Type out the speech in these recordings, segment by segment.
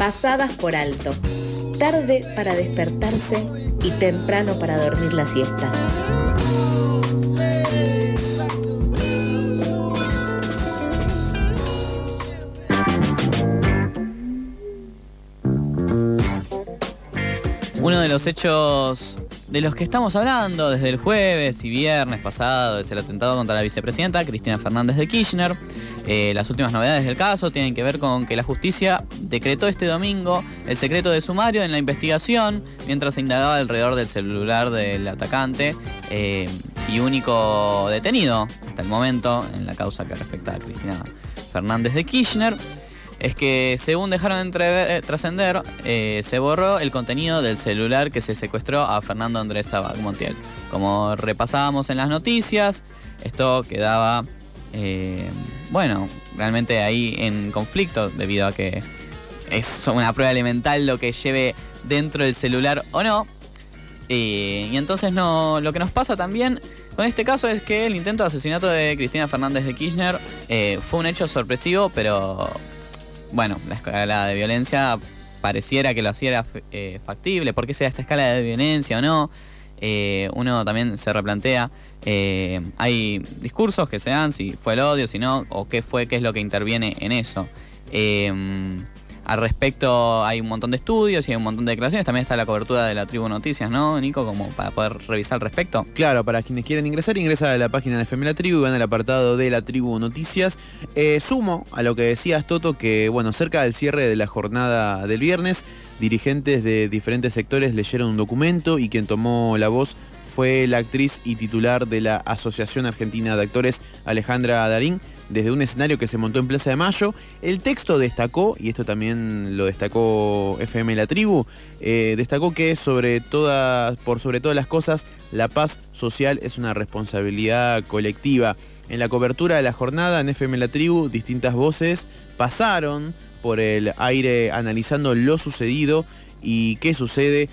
pasadas por alto, tarde para despertarse y temprano para dormir la siesta. Uno de los hechos de los que estamos hablando desde el jueves y viernes pasado es el atentado contra la vicepresidenta Cristina Fernández de Kirchner. Eh, las últimas novedades del caso tienen que ver con que la justicia decretó este domingo el secreto de sumario en la investigación mientras se indagaba alrededor del celular del atacante eh, y único detenido hasta el momento en la causa que respecta a Cristina Fernández de Kirchner es que según dejaron eh, trascender, eh, se borró el contenido del celular que se secuestró a Fernando Andrés Sabac Montiel. Como repasábamos en las noticias, esto quedaba, eh, bueno, realmente ahí en conflicto debido a que es una prueba elemental lo que lleve dentro del celular o no. y entonces no, lo que nos pasa también con este caso es que el intento de asesinato de Cristina Fernández de Kirchner fue un hecho sorpresivo, pero bueno, la escala de violencia pareciera que lo hacía eh, factible, ¿por qué esta escala de violencia o no? Eh, uno también se replantea, eh, hay discursos que se dan, si fue el odio, si no, o qué fue, qué es lo que interviene en eso. Al respecto hay un montón de estudios y hay un montón de declaraciones. También está la cobertura de la Tribu Noticias, ¿no, Nico? Como para poder revisar al respecto. Claro, para quienes quieren ingresar, ingresa a la página de FM La Tribu y van al apartado de la Tribu Noticias. Eh, sumo a lo que decías, Toto, que bueno, cerca del cierre de la jornada del viernes, dirigentes de diferentes sectores leyeron un documento y quien tomó la voz fue la actriz y titular de la Asociación Argentina de Actores, Alejandra Darín, desde un escenario que se montó en Plaza de Mayo. El texto destacó, y esto también lo destacó FM La Tribu, eh, destacó que sobre por sobre todas las cosas, la paz social es una responsabilidad colectiva. En la cobertura de la jornada en FM La Tribu, distintas voces pasaron por el aire analizando lo sucedido y qué sucede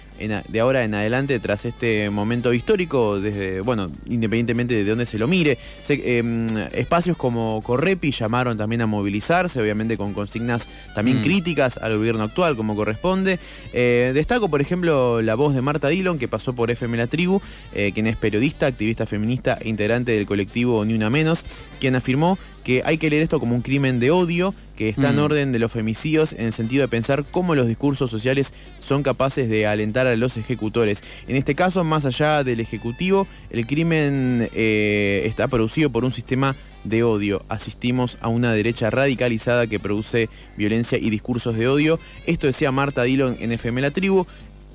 de ahora en adelante tras este momento histórico, desde, bueno, independientemente de dónde se lo mire. Em, espacios como Correpi llamaron también a movilizarse, obviamente con consignas también mm. críticas al gobierno actual, como corresponde. Eh, destaco, por ejemplo, la voz de Marta Dillon, que pasó por FM La Tribu, eh, quien es periodista, activista feminista e integrante del colectivo Ni Una Menos, quien afirmó que hay que leer esto como un crimen de odio que está en mm. orden de los femicidios en el sentido de pensar cómo los discursos sociales son capaces de alentar a los ejecutores. En este caso, más allá del ejecutivo, el crimen eh, está producido por un sistema de odio. Asistimos a una derecha radicalizada que produce violencia y discursos de odio. Esto decía Marta Dillon en FM La Tribu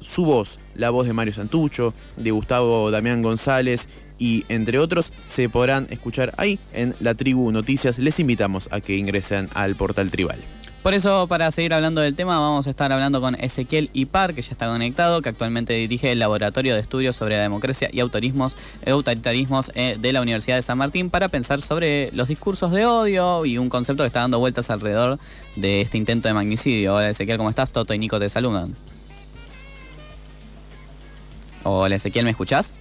su voz, la voz de Mario Santucho, de Gustavo Damián González y entre otros se podrán escuchar ahí en la Tribu Noticias. Les invitamos a que ingresen al portal tribal. Por eso, para seguir hablando del tema, vamos a estar hablando con Ezequiel Ipar, que ya está conectado, que actualmente dirige el Laboratorio de Estudios sobre la Democracia y Autorismos, Autoritarismos eh, de la Universidad de San Martín, para pensar sobre los discursos de odio y un concepto que está dando vueltas alrededor de este intento de magnicidio. Hola Ezequiel, ¿cómo estás? Toto y Nico te saludan. Hola Ezequiel, ¿me escuchás?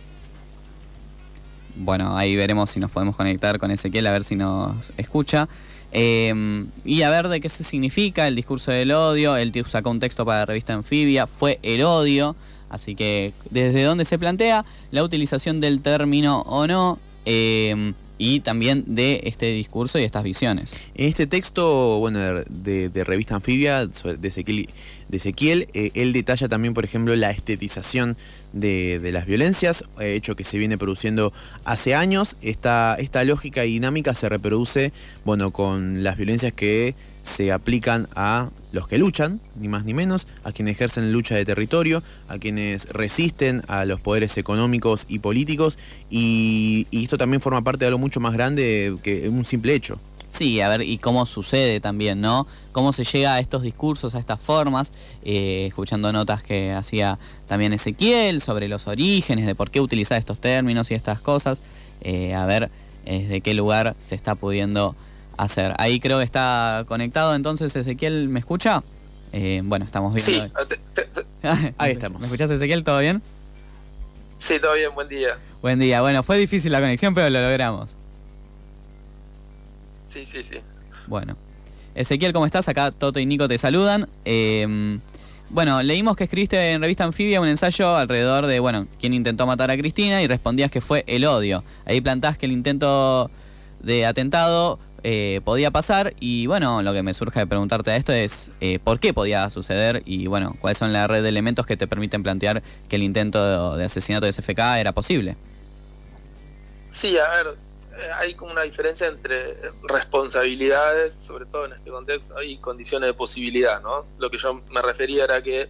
Bueno, ahí veremos si nos podemos conectar con Ezequiel, a ver si nos escucha. Em, y a ver de qué se significa el discurso del odio. Él sacó un texto para la revista Anfibia, fue el odio. Así que desde dónde se plantea la utilización del término o no. Em, y también de este discurso y estas visiones. En este texto, bueno, de, revista anfibia, de Ezequiel, de Ezequiel eh, él detalla también, por ejemplo, la estetización de, las violencias, eh, hecho que se viene produciendo hace años. Esta, esta lógica y dinámica se reproduce, bueno, con las violencias que se aplican a los que luchan, ni más ni menos, a quienes ejercen lucha de territorio, a quienes resisten a los poderes económicos y políticos, y, esto también forma parte de algo mucho más grande que un simple hecho. Sí, a ver, y cómo sucede también, ¿no? Cómo se llega a estos discursos, a estas formas, eh, escuchando notas que hacía también Ezequiel sobre los orígenes, de por qué utilizar estos términos y estas cosas, eh, a ver desde qué lugar se está pudiendo hacer. Ahí creo que está conectado, entonces Ezequiel, ¿me escucha? Eh, bueno, estamos viendo. Sí, ahí estamos. ¿Me escuchás Ezequiel? ¿Todo bien? Sí, todo bien, buen día. Buen día, bueno, fue difícil la conexión, pero lo logramos. Sí, sí, sí. Bueno. Ezequiel, ¿cómo estás? Acá Toto y Nico te saludan. Eh, bueno, leímos que escribiste en Revista Anfibia un ensayo alrededor de, bueno, quién intentó matar a Cristina y respondías que fue el odio. Ahí plantás que el intento de atentado eh, podía pasar y, bueno, lo que me surge de preguntarte a esto es eh, por qué podía suceder y, bueno, cuáles son la red de elementos que te permiten plantear que el intento de asesinato de SFK era posible. Sí, a ver, eh, hay como una diferencia entre responsabilidades, sobre todo en este contexto, y condiciones de posibilidad, ¿no? Lo que yo me refería era que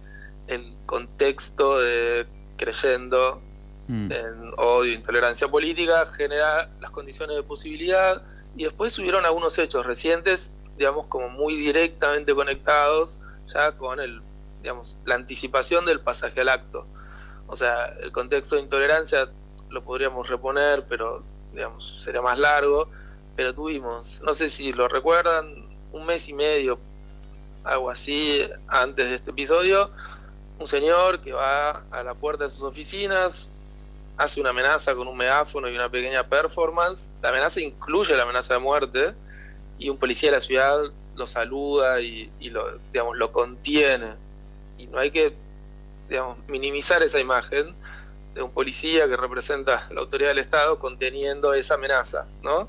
el contexto de creyendo mm. en odio, intolerancia política, genera las condiciones de posibilidad y después hubieron algunos hechos recientes, digamos, como muy directamente conectados ya con el, digamos, la anticipación del pasaje al acto. O sea, el contexto de intolerancia lo podríamos reponer, pero digamos, sería más largo, pero tuvimos, no sé si lo recuerdan, un mes y medio, algo así, antes de este episodio, un señor que va a la puerta de sus oficinas, hace una amenaza con un megáfono y una pequeña performance, la amenaza incluye la amenaza de muerte, y un policía de la ciudad lo saluda y, lo, digamos, lo contiene. Y no hay que digamos, minimizar esa imagen, de un policía que representa la autoridad del Estado conteniendo esa amenaza, ¿no?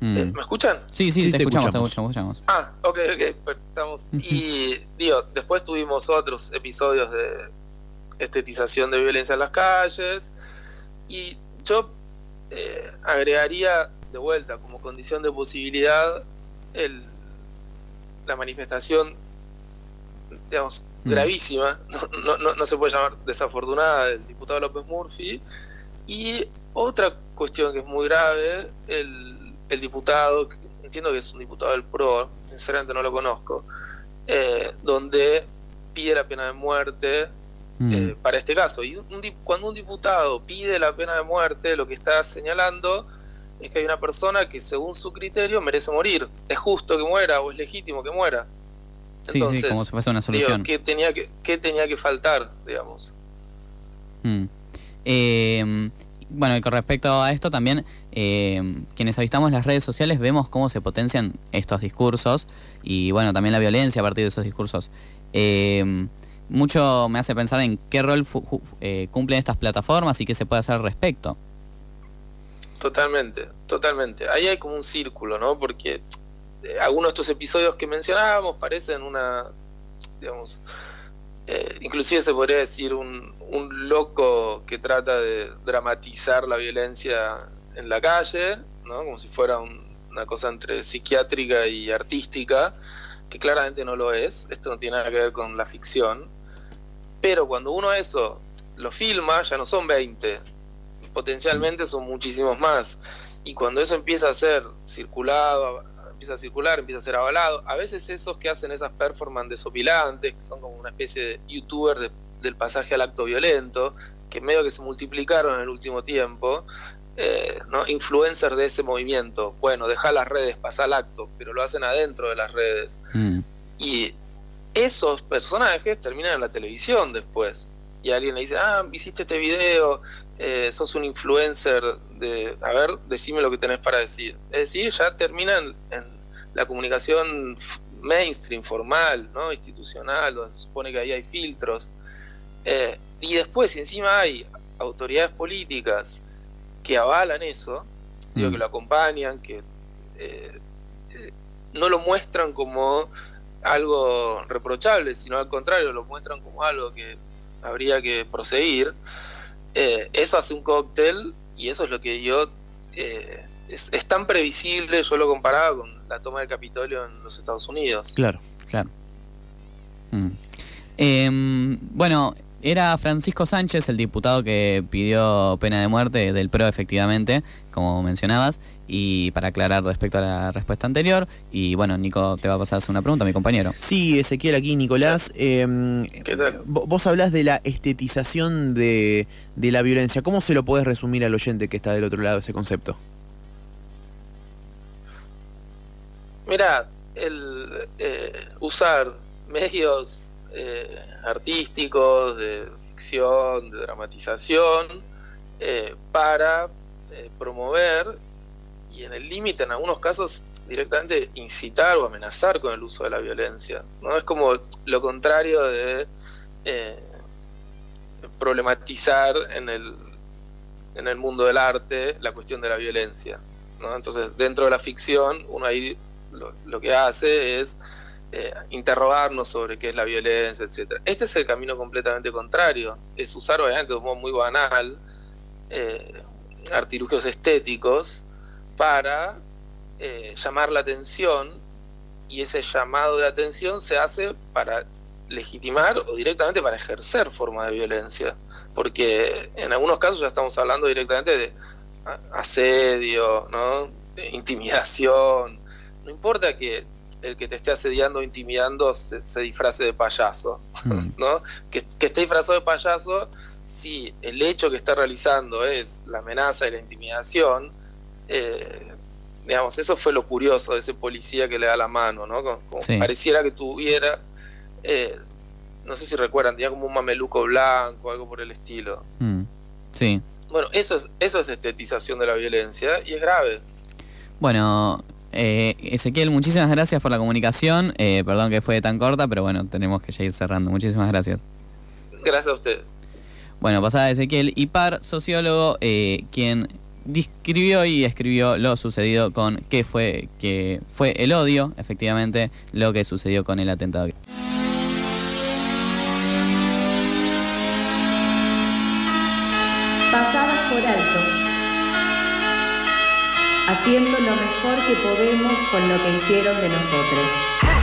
Mm. Eh, ¿Me escuchan? Sí, sí, te, escuchamos, te, escuchamos, Ah, ok, ok, estamos. Y digo, después tuvimos otros episodios de estetización de violencia en las calles y yo eh, agregaría de vuelta como condición de posibilidad el, la manifestación digamos, mm. gravísima, no, no, no, se puede llamar desafortunada, del diputado López Murphy. Y otra cuestión que es muy grave, el, el diputado, entiendo que es un diputado del PRO, sinceramente no lo conozco, eh, donde pide la pena de muerte mm. eh, para este caso. Y un, cuando un diputado pide la pena de muerte, lo que está señalando es que hay una persona que según su criterio merece morir. Es justo que muera o es legítimo que muera. Entonces, sí, como si fuese una solución. ¿qué, tenía que, ¿Qué tenía que faltar, digamos? Mm. Em, bueno, y con respecto a esto también, em, quienes avistamos las redes sociales vemos cómo se potencian estos discursos y bueno, también la violencia a partir de esos discursos. Em, mucho me hace pensar en qué rol eh, cumplen estas plataformas y qué se puede hacer al respecto. Totalmente, totalmente. Ahí hay como un círculo, ¿no? Porque algunos de estos episodios que mencionábamos parecen una, digamos, eh, inclusive se podría decir un, un, loco que trata de dramatizar la violencia en la calle, ¿no? como si fuera una cosa entre psiquiátrica y artística, que claramente no lo es, esto no tiene nada que ver con la ficción, pero cuando uno eso lo filma, ya no son 20, potencialmente son muchísimos más, y cuando eso empieza a ser circulado, empieza a circular, empieza a ser avalado. A veces esos que hacen esas performances desopilantes, que son como una especie de youtuber del pasaje al acto violento, que medio que se multiplicaron en el último tiempo, eh, ¿no? influencers de ese movimiento. Bueno, deja las redes, pasa al acto, pero lo hacen adentro de las redes. Mm. Y esos personajes terminan en la televisión después. Y alguien le dice, ah, hiciste este video, eh, sos un influencer de, a ver, decime lo que tenés para decir. Es decir, ya terminan en la comunicación mainstream, formal, ¿no? institucional, donde se supone que ahí hay filtros. Eh, y después, encima hay autoridades políticas que avalan eso, digo, que mm. lo acompañan, que eh, eh, no lo muestran como algo reprochable, sino al contrario, lo muestran como algo que habría que proseguir, eso hace un cóctel y eso es lo que yo... Es, es, tan previsible, yo lo comparaba con la toma del Capitolio en los Estados Unidos. Claro, claro. Mm. Em, bueno, era Francisco Sánchez, el diputado que pidió pena de muerte del PRO, efectivamente, como mencionabas, y para aclarar respecto a la respuesta anterior, y bueno, Nico te va a pasar a hacer una pregunta, mi compañero. Sí, Ezequiel aquí, Nicolás. Eh, vos hablás de la estetización de, de la violencia. ¿Cómo se lo podés resumir al oyente que está del otro lado de ese concepto? Mira, el eh, usar medios eh, artísticos, de ficción, de dramatización, eh, para promover y en el límite, en algunos casos, directamente incitar o amenazar con el uso de la violencia. ¿no? Es como lo contrario de eh, problematizar en el, en el mundo del arte la cuestión de la violencia. ¿no? Entonces, dentro de la ficción, uno ahí lo, que hace es eh, interrogarnos sobre qué es la violencia, etc. Este es el camino completamente contrario. Es usar, obviamente, de un modo muy banal, eh, artilugios estéticos para eh, llamar la atención y ese llamado de atención se hace para legitimar o directamente para ejercer forma de violencia. Porque en algunos casos ya estamos hablando directamente de asedio, ¿no? intimidación. No importa que el que te esté asediando o intimidando se, disfrace de payaso, mm. ¿no? Que, que, esté disfrazado de payaso si el hecho que está realizando es la amenaza y la intimidación, eh, digamos, eso fue lo curioso de ese policía que le da la mano, ¿no? Como, pareciera que tuviera, eh, no sé si recuerdan, tenía como un mameluco blanco, algo por el estilo. Mm, sí. Bueno, eso es, eso es estetización de la violencia y es grave. Bueno, eh, Ezequiel, muchísimas gracias por la comunicación. perdón que fue tan corta, pero bueno, tenemos que ya ir cerrando. Muchísimas gracias. Gracias a ustedes. Bueno, pasada Ezequiel Ipar, sociólogo, eh, quien describió y escribió lo sucedido con qué fue, que fue el odio, efectivamente, lo que sucedió con el atentado. Pasadas por alto, haciendo lo mejor que podemos con lo que hicieron de nosotros.